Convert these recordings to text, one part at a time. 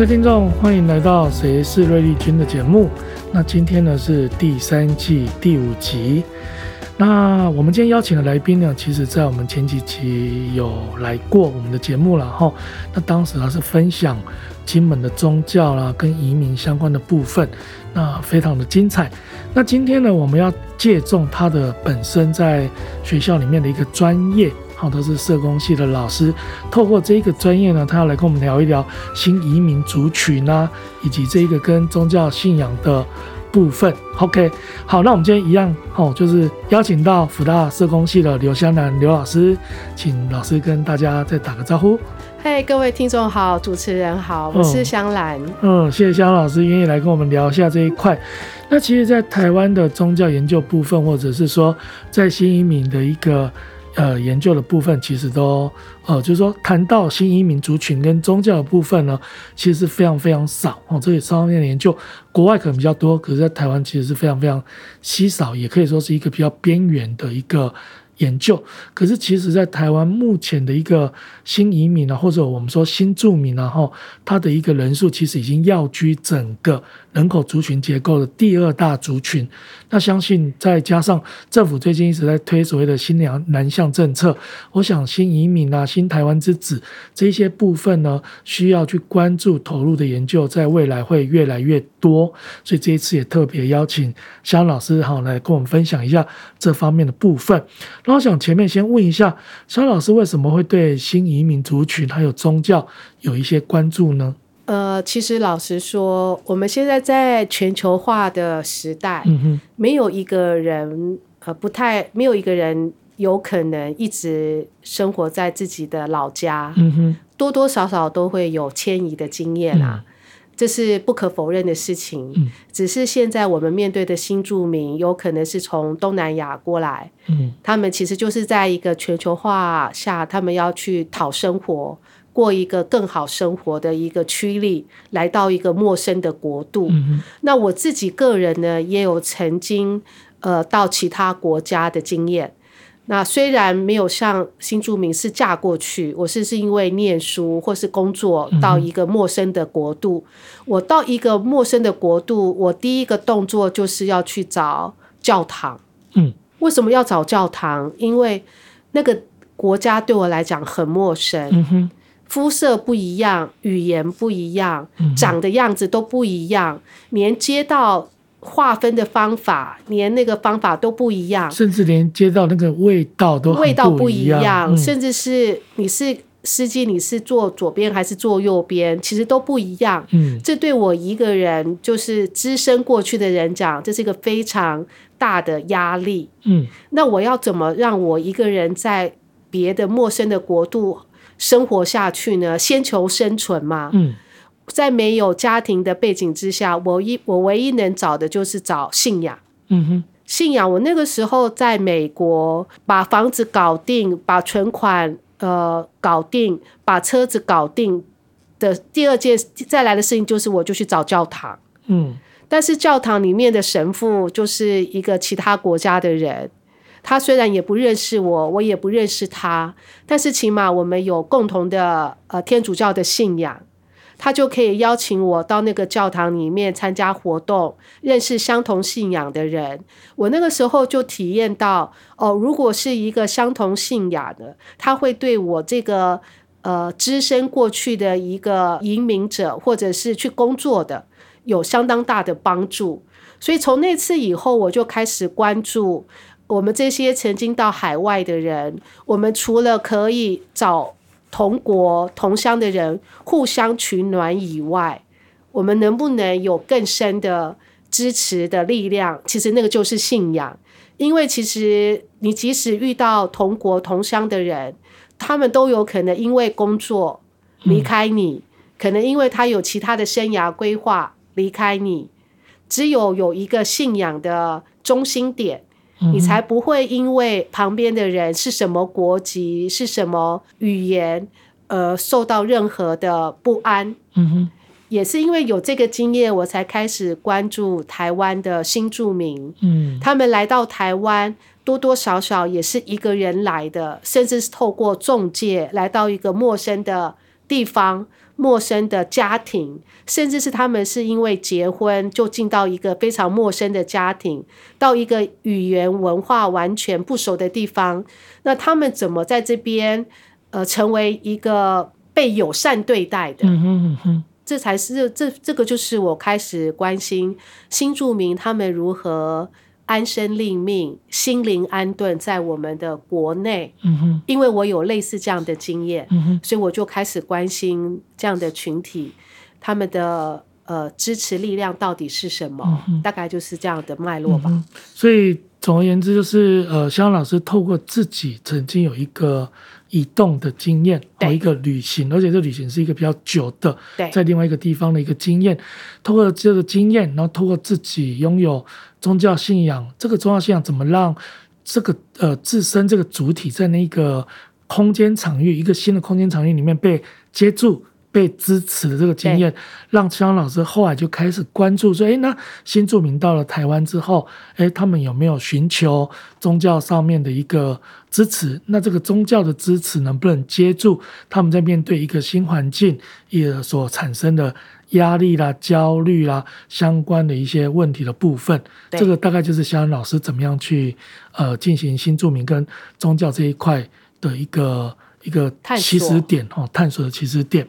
各位听众，欢迎来到《谁是瑞丽君》的节目。那今天呢是第三季第五集。那我们今天邀请的来宾呢，其实在我们前几集有来过我们的节目了哈。那当时他是分享金门的宗教啦，跟移民相关的部分，那非常的精彩。那今天呢，我们要借重他的本身在学校里面的一个专业。好，他是社工系的老师，透过这一个专业呢，他要来跟我们聊一聊新移民族群啊，以及这一个跟宗教信仰的部分。OK，好，那我们今天一样，哦，就是邀请到福大社工系的刘香兰刘老师，请老师跟大家再打个招呼。嘿，各位听众好，主持人好，我是香兰。嗯，嗯，谢谢香兰老师愿意来跟我们聊一下这一块。那其实，在台湾的宗教研究部分，或者是说在新移民的一个。呃，研究的部分其实都，呃，就是说谈到新移民族群跟宗教的部分呢，其实是非常非常少哦。这里双方面的研究，国外可能比较多，可是在台湾其实是非常非常稀少，也可以说是一个比较边缘的一个。研究，可是其实，在台湾目前的一个新移民啊，或者我们说新住民啊，哈，它的一个人数其实已经要居整个人口族群结构的第二大族群。那相信再加上政府最近一直在推所谓的新娘南向政策，我想新移民啊、新台湾之子这些部分呢，需要去关注投入的研究，在未来会越来越多。所以这一次也特别邀请肖老师哈来跟我们分享一下这方面的部分。那我想前面先问一下，肖老师为什么会对新移民族群还有宗教有一些关注呢？呃，其实老实说，我们现在在全球化的时代，嗯，没有一个人呃不太没有一个人有可能一直生活在自己的老家，多多少少都会有迁移的经验啊。嗯这是不可否认的事情，嗯，只是现在我们面对的新住民有可能是从东南亚过来，嗯，他们其实就是在一个全球化下，他们要去讨生活，过一个更好生活的一个驱力，来到一个陌生的国度。嗯，那我自己个人呢，也有曾经呃到其他国家的经验。那虽然没有像新住民是嫁过去，我是是因为念书或是工作到一个陌生的国度。嗯。我到一个陌生的国度，我第一个动作就是要去找教堂。嗯，为什么要找教堂？因为那个国家对我来讲很陌生。嗯哼，肤色不一样，语言不一样，长的样子都不一样，连街道。划分的方法，连那个方法都不一样，甚至连街道那个味道都味道不一样，嗯，甚至是你是司机，你是坐左边还是坐右边，其实都不一样。嗯，这对我一个人就是资深过去的人讲，这是一个非常大的压力。嗯，那我要怎么让我一个人在别的陌生的国度生活下去呢？先求生存嘛。嗯。在没有家庭的背景之下，我一我唯一能找的就是找信仰。嗯哼，信仰。我那个时候在美国，把房子搞定，把存款呃搞定，把车子搞定的第二件再来的事情就是，我就去找教堂。嗯，但是教堂里面的神父就是一个其他国家的人，他虽然也不认识我，我也不认识他，但是起码我们有共同的呃天主教的信仰。他就可以邀请我到那个教堂里面参加活动，认识相同信仰的人。我那个时候就体验到，哦，如果是一个相同信仰的，他会对我这个呃只身过去的一个移民者，或者是去工作的，有相当大的帮助。所以从那次以后，我就开始关注我们这些曾经到海外的人。我们除了可以找。同国同乡的人互相取暖以外，我们能不能有更深的支持的力量？其实那个就是信仰。因为其实你即使遇到同国同乡的人，他们都有可能因为工作离开你，可能因为他有其他的生涯规划离开你。只有有一个信仰的中心点。你才不会因为旁边的人是什么国籍、是什么语言，而受到任何的不安。嗯哼，也是因为有这个经验，我才开始关注台湾的新住民。嗯，他们来到台湾，多多少少也是一个人来的，甚至是透过中介来到一个陌生的地方、陌生的家庭，甚至是他们是因为结婚就进到一个非常陌生的家庭，到一个语言文化完全不熟的地方，那他们怎么在这边呃成为一个被友善对待的？嗯哼嗯哼，这才是这这个就是我开始关心新住民他们如何。安身立命，心灵安顿在我们的国内。嗯哼，因为我有类似这样的经验，嗯哼，所以我就开始关心这样的群体，他们的呃支持力量到底是什么？嗯，大概就是这样的脉络吧。嗯，所以总而言之，就是呃，香香老师透过自己曾经有一个。移动的经验，和一个旅行，而且这旅行是一个比较久的，在另外一个地方的一个经验。透过这个经验，然后透过自己拥有宗教信仰，这个宗教信仰怎么让这个呃自身这个主体在那个空间场域，一个新的空间场域里面被接住。被支持的这个经验，让香香老师后来就开始关注说：“哎，那新住民到了台湾之后，哎，他们有没有寻求宗教上面的一个支持？那这个宗教的支持能不能接住他们在面对一个新环境也所产生的压力啦、焦虑啦相关的一些问题的部分？这个大概就是肖恩老师怎么样去呃进行新住民跟宗教这一块的一个。”一个起始点哦，探索的起始点。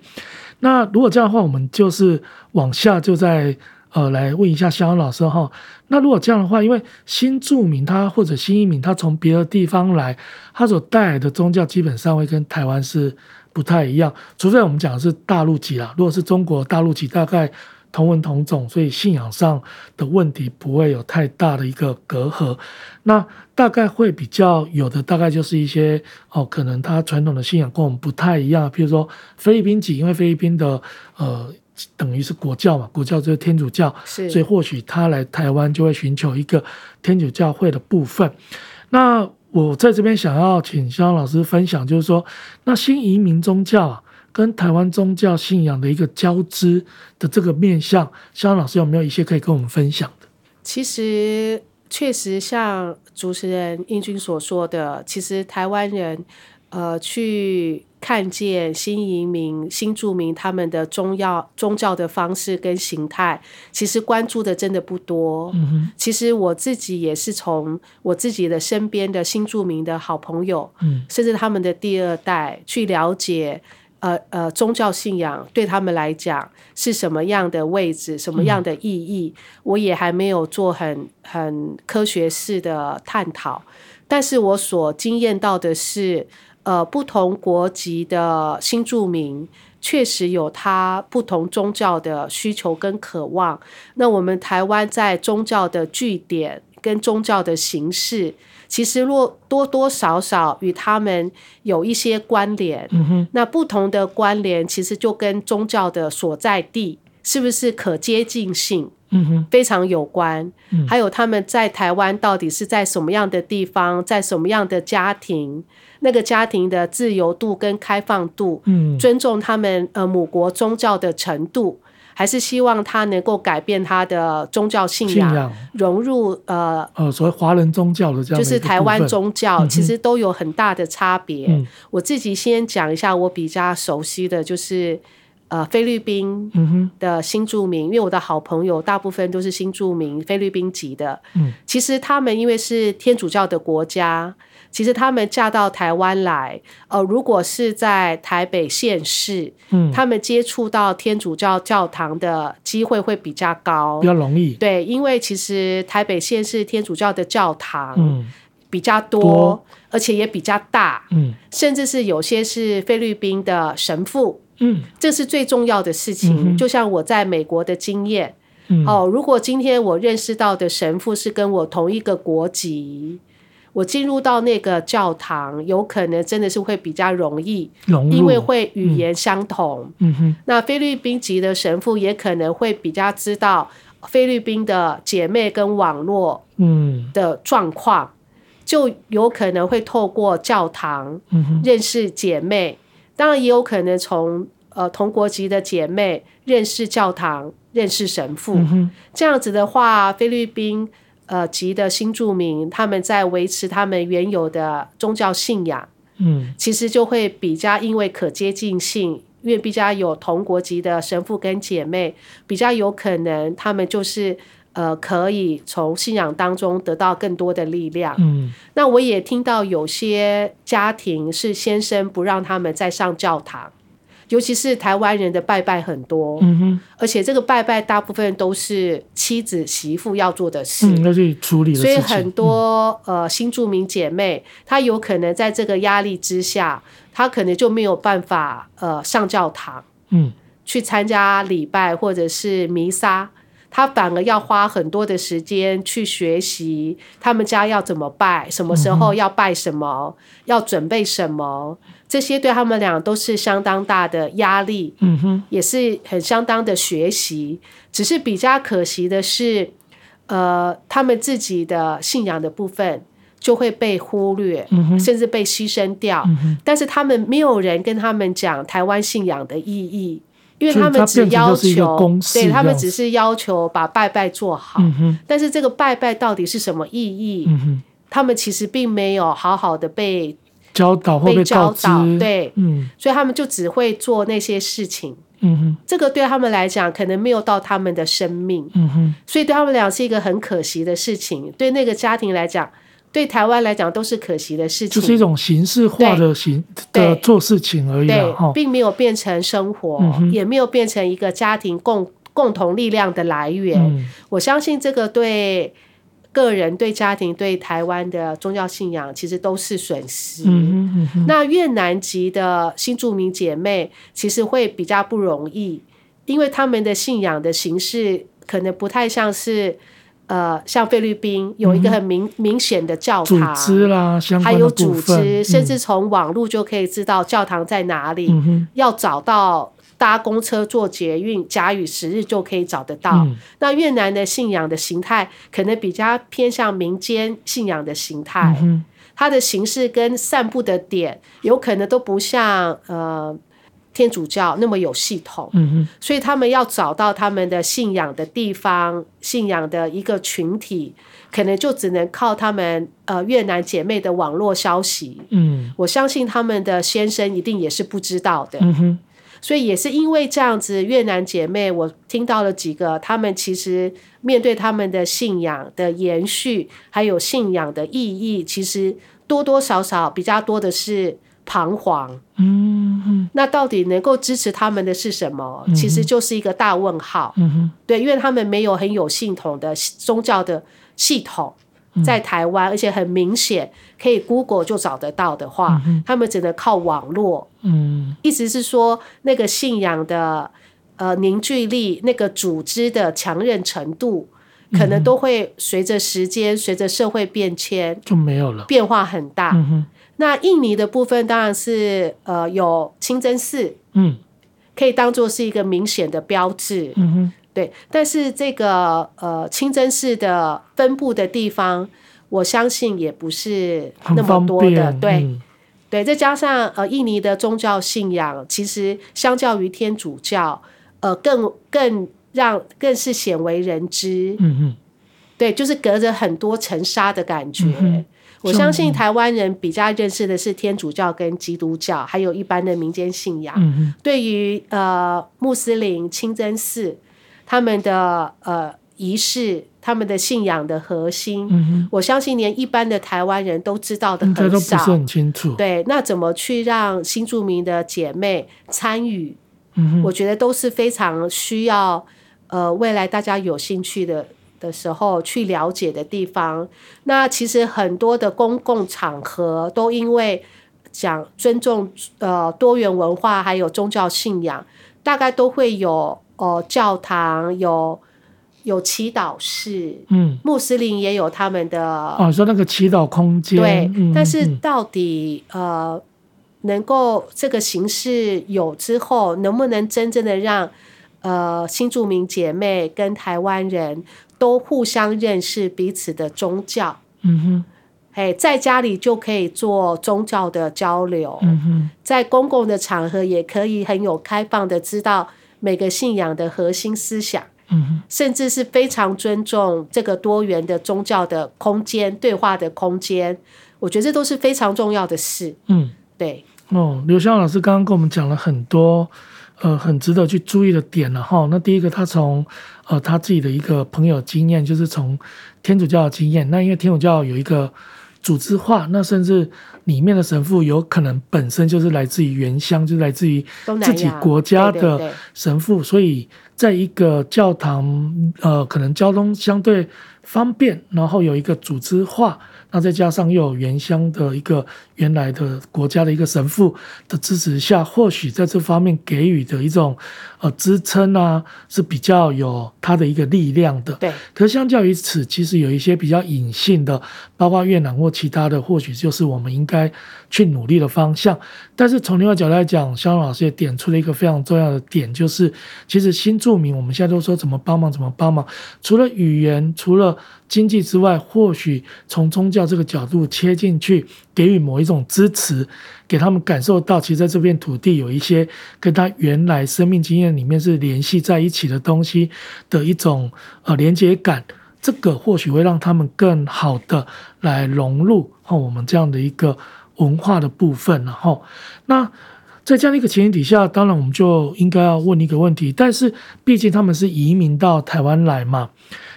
那如果这样的话，我们就是往下就再呃来问一下肖恩老师哈。那如果这样的话，因为新住民他或者新移民他从别的地方来，他所带来的宗教基本上会跟台湾是不太一样，除非我们讲的是大陆籍啦。如果是中国大陆籍，大概。同文同种，所以信仰上的问题不会有太大的一个隔阂。那大概会比较有的，大概就是一些哦，可能他传统的信仰跟我们不太一样。譬如说菲律宾籍，因为菲律宾的呃等于是国教嘛，国教就是天主教，所以或许他来台湾就会寻求一个天主教会的部分。那我在这边想要请肖阳老师分享，就是说那新移民宗教。跟台湾宗教信仰的一个交织的这个面向，肖阳老师有没有一些可以跟我们分享的？其实，确实像主持人英军所说的，其实台湾人，呃，去看见新移民、新住民他们的宗教宗教的方式跟形态，其实关注的真的不多。其实我自己也是从我自己的身边的新住民的好朋友，嗯，甚至他们的第二代去了解。呃呃，宗教信仰对他们来讲是什么样的位置，什么样的意义？嗯、我也还没有做很很科学式的探讨。但是我所经验到的是，呃，不同国籍的新住民确实有他不同宗教的需求跟渴望。那我们台湾在宗教的据点跟宗教的形式。其实若多多少少与他们有一些关联，嗯，那不同的关联其实就跟宗教的所在地是不是可接近性，嗯，非常有关。嗯，还有他们在台湾到底是在什么样的地方，在什么样的家庭，那个家庭的自由度跟开放度，嗯，尊重他们呃母国宗教的程度。还是希望他能够改变他的宗教信仰，信仰融入呃呃所谓华人宗教的这样，就是台湾宗教，其实都有很大的差别。嗯、我自己先讲一下，我比较熟悉的就是呃菲律宾的新住民，因为我的好朋友大部分都是新住民，菲律宾籍的。嗯，其实他们因为是天主教的国家。其实他们嫁到台湾来，呃，如果是在台北县市，嗯，他们接触到天主教教堂的机会会比较高，比较容易。对，因为其实台北县市天主教的教堂，嗯，比较多，多，而且也比较大，嗯，甚至是有些是菲律宾的神父，嗯，这是最重要的事情。嗯，就像我在美国的经验，嗯，哦，如果今天我认识到的神父是跟我同一个国籍。我进入到那个教堂，有可能真的是会比较容易，因为会语言相同。嗯哼，那菲律宾籍的神父也可能会比较知道菲律宾的姐妹跟网络的状况，就有可能会透过教堂认识姐妹。当然也有可能从呃同国籍的姐妹认识教堂、认识神父。这样子的话，菲律宾。呃，籍的新住民，他们在维持他们原有的宗教信仰，嗯，其实就会比较因为可接近性因为比较有同国籍的神父跟姐妹，比较有可能他们就是呃可以从信仰当中得到更多的力量。嗯，那我也听到有些家庭是先生不让他们再上教堂。尤其是台湾人的拜拜很多，嗯哼，而且这个拜拜大部分都是妻子媳妇要做的事，嗯，要去处理。所以很多呃新住民姐妹，她有可能在这个压力之下，她可能就没有办法呃上教堂，嗯，去参加礼拜或者是弥撒，她反而要花很多的时间去学习他们家要怎么拜，什么时候要拜什么，要准备什么。这些对他们俩都是相当大的压力，嗯哼，也是很相当的学习。只是比较可惜的是，呃，他们自己的信仰的部分就会被忽略，甚至被牺牲掉。但是他们没有人跟他们讲台湾信仰的意义，因为他们只要求，对，他们只是要求把拜拜做好。嗯哼，但是这个拜拜到底是什么意义？嗯哼，他们其实并没有好好的被。教导或被教导，对，嗯，所以他们就只会做那些事情，嗯哼，这个对他们来讲可能没有到他们的生命，嗯哼，所以对他们俩是一个很可惜的事情。对那个家庭来讲，对台湾来讲都是可惜的事情，就是一种形式化的形的做事情而已，对，并没有变成生活，嗯，也没有变成一个家庭共共同力量的来源。嗯，我相信这个对。个人对家庭对台湾的宗教信仰其实都是损失。那越南籍的新住民姐妹其实会比较不容易，因为他们的信仰的形式可能不太像是呃，像菲律宾有一个很明、嗯、明显的教堂，组织啦，还有组织，甚至从网络就可以知道教堂在哪里，嗯、要找到。搭公车、坐捷运，假以时日就可以找得到。嗯、那越南的信仰的形态可能比较偏向民间信仰的形态，嗯，它的形式跟散布的点有可能都不像呃天主教那么有系统。嗯，所以他们要找到他们的信仰的地方、信仰的一个群体，可能就只能靠他们呃越南姐妹的网络消息。嗯，我相信他们的先生一定也是不知道的。嗯所以也是因为这样子，越南姐妹，我听到了几个，他们其实面对他们的信仰的延续，还有信仰的意义，其实多多少少比较多的是彷徨。嗯，那到底能够支持他们的是什么？其实就是一个大问号。嗯，对，因为他们没有很有系统的宗教的系统。在台湾，而且很明显可以 Google 就找得到的话，嗯、他们只能靠网络。嗯，意思是说，那个信仰的呃凝聚力，那个组织的强韧程度，可能都会随着时间、随着社会变迁就没有了，变化很大。嗯、那印尼的部分当然是呃有清真寺，嗯，可以当做是一个明显的标志。嗯哼对，但是这个呃清真寺的分布的地方，我相信也不是那么多的。对、嗯，对，再加上呃印尼的宗教信仰，其实相较于天主教，呃更更让更是鲜为人知。嗯嗯，对，就是隔着很多层纱的感觉、嗯。我相信台湾人比较认识的是天主教跟基督教，还有一般的民间信仰。嗯、对于呃穆斯林清真寺。他们的呃仪式，他们的信仰的核心，嗯、我相信连一般的台湾人都知道的很少，都不是很清楚。对，那怎么去让新住民的姐妹参与？嗯，我觉得都是非常需要呃未来大家有兴趣的的时候去了解的地方。那其实很多的公共场合都因为讲尊重呃多元文化还有宗教信仰，大概都会有。哦，教堂有有祈祷室，嗯，穆斯林也有他们的哦，说那个祈祷空间，对，嗯、但是到底呃，能够这个形式有之后，能不能真正的让呃新住民姐妹跟台湾人都互相认识彼此的宗教？嗯哼，哎，在家里就可以做宗教的交流，嗯哼，在公共的场合也可以很有开放的知道。每个信仰的核心思想，嗯，甚至是非常尊重这个多元的宗教的空间、对话的空间，我觉得这都是非常重要的事。嗯，对。哦，刘湘老师刚刚跟我们讲了很多，呃，很值得去注意的点了哈。那第一个，他从呃他自己的一个朋友经验，就是从天主教的经验。那因为天主教有一个组织化，那甚至里面的神父有可能本身就是来自于原乡，就是来自于自己国家的神父，所以在一个教堂，呃，可能交通相对方便，然后有一个组织化。那再加上又有原乡的一个原来的国家的一个神父的支持下，或许在这方面给予的一种呃支撑啊，是比较有它的一个力量的。对。可是相较于此，其实有一些比较隐性的，包括越南或其他的，或许就是我们应该去努力的方向。但是从另外角度来讲，肖老师也点出了一个非常重要的点，就是其实新住民我们现在都说怎么帮忙怎么帮忙，除了语言，除了经济之外，或许从宗教这个角度切进去，给予某一种支持，给他们感受到，其实在这片土地有一些跟他原来生命经验里面是联系在一起的东西的一种呃连接感，这个或许会让他们更好的来融入和我们这样的一个文化的部分。然后，那在这样的一个前提底下，当然我们就应该要问一个问题，但是毕竟他们是移民到台湾来嘛。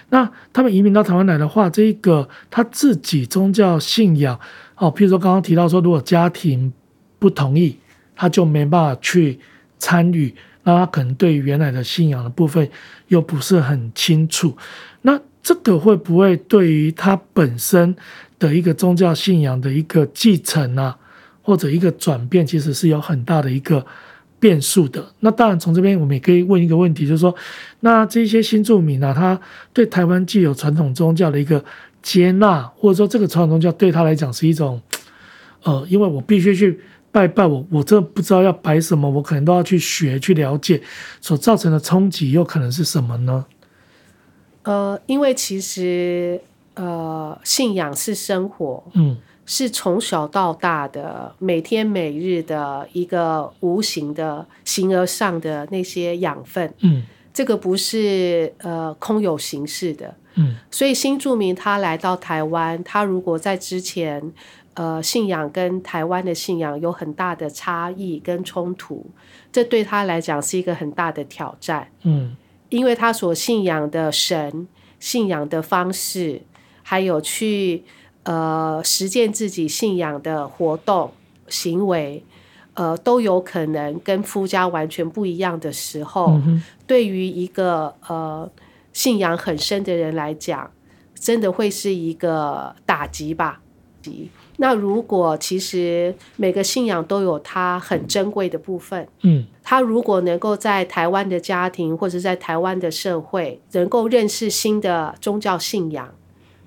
那他们移民到台湾来的话，这一个他自己宗教信仰，哦，譬如说刚刚提到说，如果家庭不同意，他就没办法去参与，那他可能对于原来的信仰的部分又不是很清楚。那这个会不会对于他本身的一个宗教信仰的一个继承啊，或者一个转变，其实是有很大的一个变数的。那当然，从这边我们也可以问一个问题，就是说，那这些新住民呢、啊，他对台湾既有传统宗教的一个接纳，或者说这个传统宗教对他来讲是一种，呃，因为我必须去拜拜，我我真的不知道要拜什么，我可能都要去学去了解，所造成的冲击又可能是什么呢？呃，因为其实呃，信仰是生活，嗯。是从小到大的每天每日的一个无形的形而上的那些养分，嗯，这个不是呃空有形式的，嗯，所以新住民他来到台湾，他如果在之前呃信仰跟台湾的信仰有很大的差异跟冲突，这对他来讲是一个很大的挑战，嗯，因为他所信仰的神、信仰的方式，还有去。呃，实践自己信仰的活动行为，呃，都有可能跟夫家完全不一样的时候，嗯、对于一个呃信仰很深的人来讲，真的会是一个打击吧。那如果其实每个信仰都有它很珍贵的部分，嗯，他如果能够在台湾的家庭或者在台湾的社会，能够认识新的宗教信仰。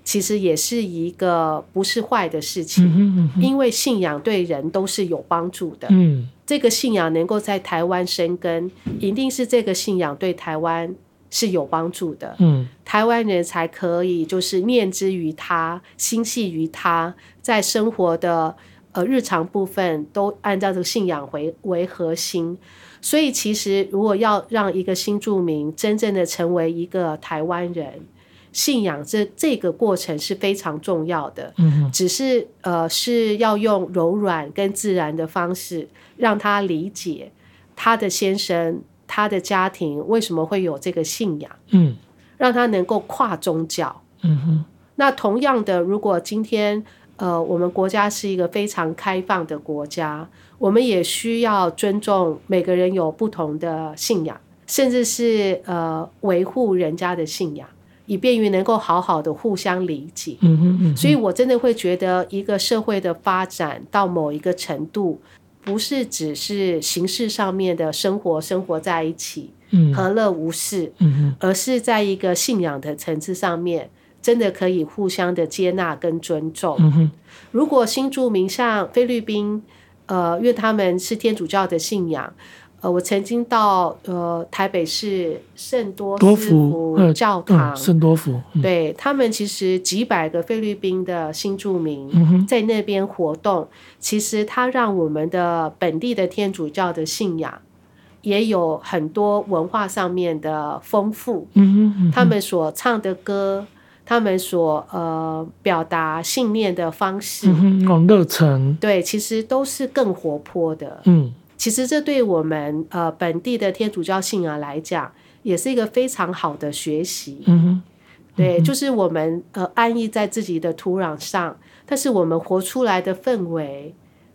其实也是一个不是坏的事情，因为信仰对人都是有帮助的。嗯，这个信仰能够在台湾生根，一定是这个信仰对台湾是有帮助的。嗯，台湾人才可以就是念之于他，心系于他，在生活的呃日常部分都按照这个信仰为为核心。所以，其实如果要让一个新住民真正的成为一个台湾人。信仰这这个过程是非常重要的，嗯哼，只是呃是要用柔软跟自然的方式让他理解他的先生、他的家庭为什么会有这个信仰，嗯，让他能够跨宗教，嗯哼。那同样的，如果今天呃我们国家是一个非常开放的国家，我们也需要尊重每个人有不同的信仰，甚至是呃维护人家的信仰。以便于能够好好的互相理解，嗯哼嗯哼，所以我真的会觉得，一个社会的发展到某一个程度，不是只是形式上面的生活生活在一起，嗯，和乐无事，嗯哼，而是在一个信仰的层次上面，真的可以互相的接纳跟尊重。如果新住民像菲律宾，呃，因为他们是天主教的信仰。呃，我曾经到呃台北市圣多斯福教堂，圣多福，嗯、对他们其实几百个菲律宾的新住民在那边活动，嗯、其实他让我们的本地的天主教的信仰也有很多文化上面的丰富。嗯、哼他们所唱的歌，他们所呃表达信念的方式，嗯，那种热忱，对，其实都是更活泼的。嗯，其实这对我们呃本地的天主教信仰来讲，也是一个非常好的学习。嗯，对，就是我们呃安逸在自己的土壤上，但是我们活出来的氛围，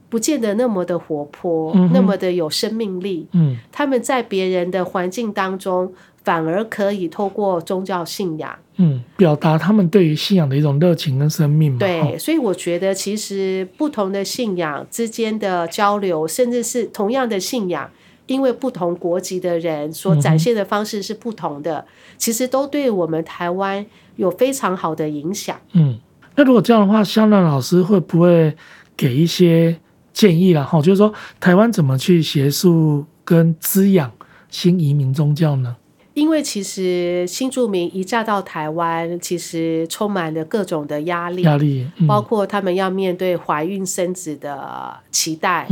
不见得那么的活泼，嗯，那么的有生命力。嗯，他们在别人的环境当中，反而可以透过宗教信仰，嗯，表达他们对于信仰的一种热情跟生命嘛。对，所以我觉得其实不同的信仰之间的交流，甚至是同样的信仰，因为不同国籍的人所展现的方式是不同的，嗯、其实都对我们台湾有非常好的影响。嗯，那如果这样的话，香兰老师会不会给一些？建议了哈，就是说台湾怎么去协助跟滋养新移民宗教呢？因为其实新住民一嫁到台湾，其实充满了各种的压力，压力、嗯、包括他们要面对怀孕生子的期待，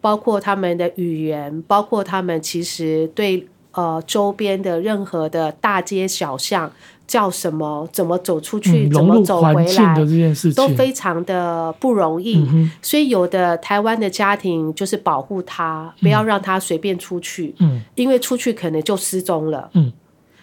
包括他们的语言，包括他们其实对呃周边的任何的大街小巷。叫什么？怎么走出去？嗯、怎么走回来？的这件事情都非常的不容易。嗯、所以有的台湾的家庭就是保护他，不要让他随便出去。嗯、因为出去可能就失踪了。嗯、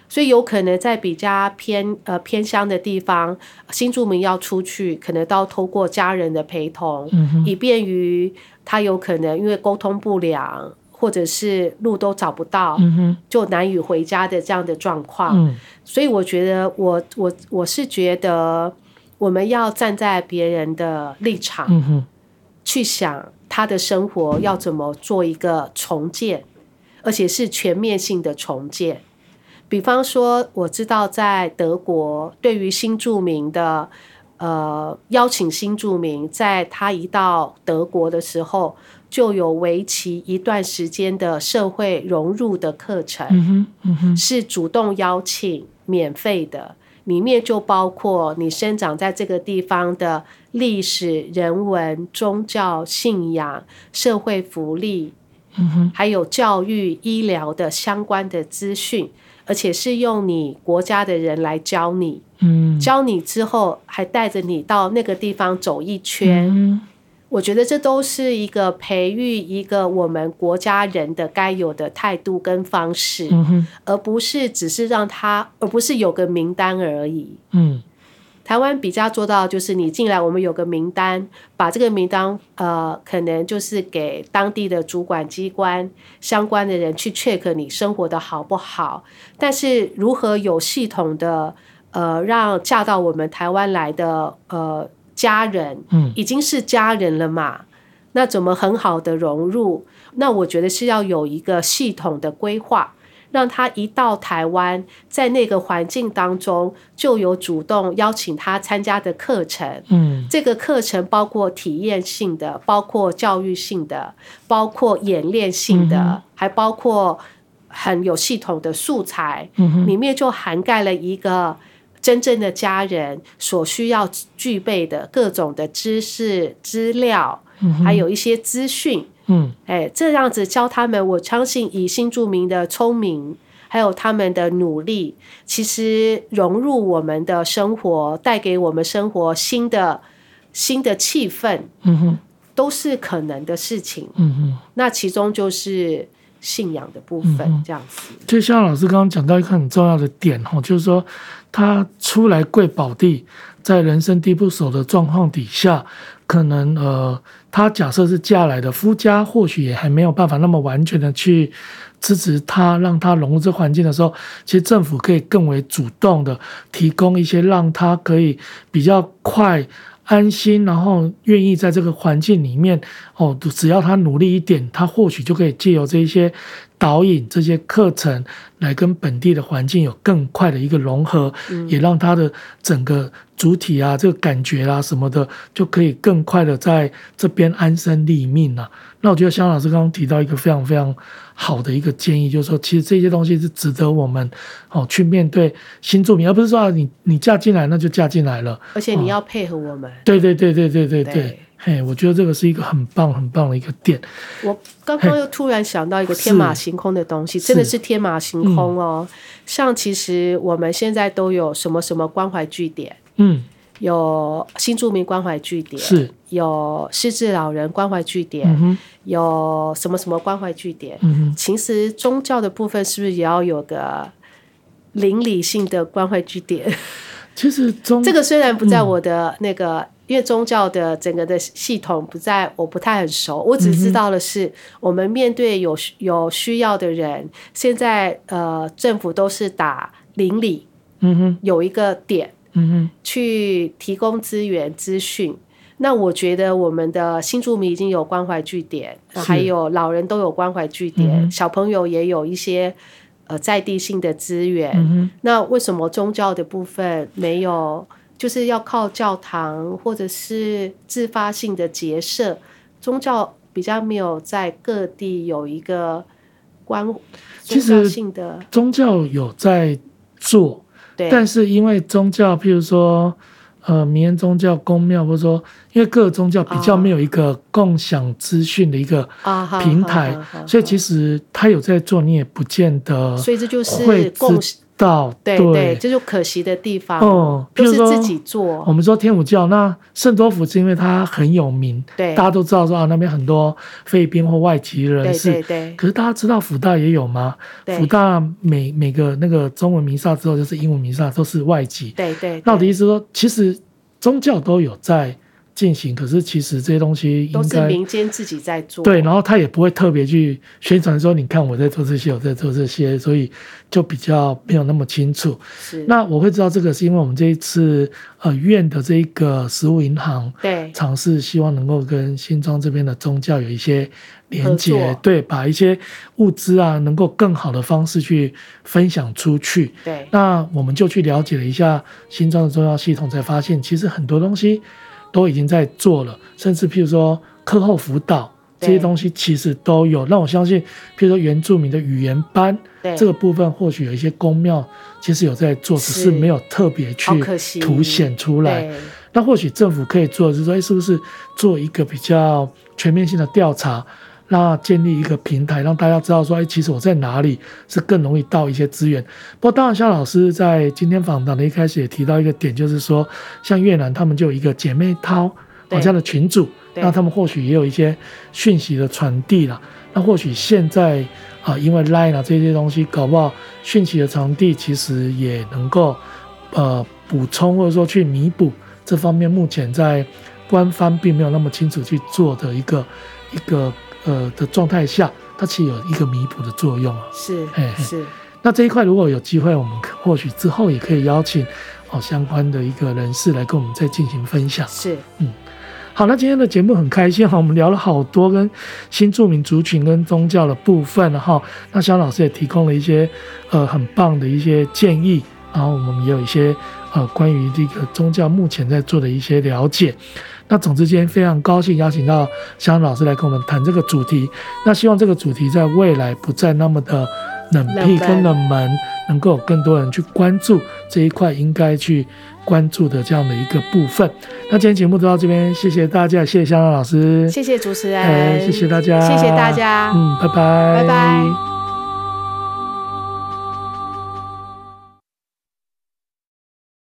所以有可能在比较偏呃偏乡的地方，新住民要出去，可能都要透过家人的陪同，嗯、以便于他有可能因为沟通不良。或者是路都找不到，嗯，就难以回家的这样的状况。嗯，所以我觉得我，我我我是觉得，我们要站在别人的立场，嗯，去想他的生活要怎么做一个重建，而且是全面性的重建。比方说，我知道在德国，对于新住民的，呃，邀请新住民在他一到德国的时候。就有为期一段时间的社会融入的课程，嗯嗯、是主动邀请、免费的，里面就包括你生长在这个地方的历史、人文、宗教、信仰、社会福利，嗯、还有教育、医疗的相关的资讯，而且是用你国家的人来教你，嗯、教你之后还带着你到那个地方走一圈。嗯我觉得这都是一个培育一个我们国家人的该有的态度跟方式，嗯，而不是只是让他，而不是有个名单而已。嗯，台湾比较做到就是你进来，我们有个名单，把这个名单呃，可能就是给当地的主管机关相关的人去 check 你生活的好不好。但是如何有系统的呃，让嫁到我们台湾来的呃。家人，嗯已经是家人了嘛，嗯，那怎么很好的融入？那我觉得是要有一个系统的规划，让他一到台湾，在那个环境当中就有主动邀请他参加的课程。嗯，这个课程包括体验性的，包括教育性的，包括演练性的，嗯，还包括很有系统的素材，嗯，里面就涵盖了一个。真正的家人所需要具备的各种的知识、资料，还有一些资讯，嗯，哎，这样子教他们，我相信以新住民的聪明，还有他们的努力，其实融入我们的生活，带给我们生活新的新的气氛，嗯哼，都是可能的事情，嗯哼，那其中就是。信仰的部分，这样子。就像老师刚刚讲到一个很重要的点哈，就是说他出来跪宝地，在人生地不熟的状况底下，可能呃，他假设是嫁来的夫家，或许也还没有办法那么完全的去支持他，让他融入这环境的时候，其实政府可以更为主动的提供一些让他可以比较快。安心，然后愿意在这个环境里面哦，只要他努力一点，他或许就可以借由这些导引、这些课程，来跟本地的环境有更快的一个融合，嗯、也让他的整个主体啊，这个感觉啊什么的，就可以更快的在这边安身立命啊。那我觉得香老师刚刚提到一个非常非常好的一个建议，就是说，其实这些东西是值得我们哦去面对新住民，而不是说你你嫁进来那就嫁进来了，而且你要配合我们。对对对对对对对，嘿，我觉得这个是一个很棒很棒的一个点。我刚刚又突然想到一个天马行空的东西，真的是天马行空哦。嗯、像其实我们现在都有什么什么关怀据点，嗯，有新住民关怀据点，是，有失智老人关怀据点，嗯、有什么什么关怀据点。嗯，其实宗教的部分是不是也要有个邻里性的关怀据点？其实宗这个虽然不在我的那个。嗯因为宗教的整个的系统不在，我不太很熟。我只知道的是，我们面对有有需要的人，现在呃，政府都是打邻里，嗯哼，有一个点，嗯哼，去提供资源资讯。那我觉得我们的新住民已经有关怀据点，还有老人都有关怀据点，嗯、小朋友也有一些呃在地性的资源。那为什么宗教的部分没有？就是要靠教堂或者是自发性的结社，宗教比较没有在各地有一个关宗教性的。宗教有在做，对，但是因为宗教，譬如说呃，民间宗教、公庙，或者说因为各个宗教比较没有一个共享资讯的一个平台，所以其实他有在做，你也不见得。所以这就是共。到对对，这就可惜的地方。哦，比如说自己做。我们说天主教，那圣多福是因为它很有名，对，大家都知道说啊，那边很多菲律宾或外籍人士。对对对。可是大家知道福大也有吗？对。辅大每每个那个中文弥撒之后就是英文弥撒，都是外籍。对对。那我的意思说，其实宗教都有在。进行，可是其实这些东西都是民间自己在做，对，然后他也不会特别去宣传说，你看我在做这些，我在做这些，所以就比较没有那么清楚。是，那我会知道这个是因为我们这一次呃院的这个食物银行对尝试希望能够跟新庄这边的宗教有一些连接，作对，把一些物资啊能够更好的方式去分享出去。对，那我们就去了解了一下新庄的宗教系统，才发现其实很多东西。都已经在做了，甚至譬如说课后辅导这些东西，其实都有。那我相信，譬如说原住民的语言班这个部分，或许有一些公庙其实有在做，只是没有特别去凸显出来。那或许政府可以做就是说，哎，是不是做一个比较全面性的调查？那建立一个平台，让大家知道说，哎，其实我在哪里是更容易到一些资源。不过，当然，肖老师在今天访谈的一开始也提到一个点，就是说，像越南他们就有一个姐妹淘这样的群组，那他们或许也有一些讯息的传递了。那或许现在啊，因为 Line 啊这些东西，搞不好讯息的传递其实也能够呃补充或者说去弥补这方面目前在官方并没有那么清楚去做的一个一个。呃的状态下，它其实有一个弥补的作用啊。是，嘿嘿是。那这一块如果有机会，我们或许之后也可以邀请哦相关的一个人士来跟我们再进行分享。是，嗯，好，那今天的节目很开心哈，我们聊了好多跟新住民族群跟宗教的部分哈。那肖老师也提供了一些呃很棒的一些建议，然后我们也有一些呃关于这个宗教目前在做的一些了解。那总之，今天非常高兴邀请到萧老师来跟我们谈这个主题。那希望这个主题在未来不再那么的冷僻跟冷门，能够有更多人去关注这一块应该去关注的这样的一个部分。那今天节目就到这边，谢谢大家，谢谢萧老师，谢谢主持人，谢谢大家，谢谢大家，嗯，拜拜，拜拜。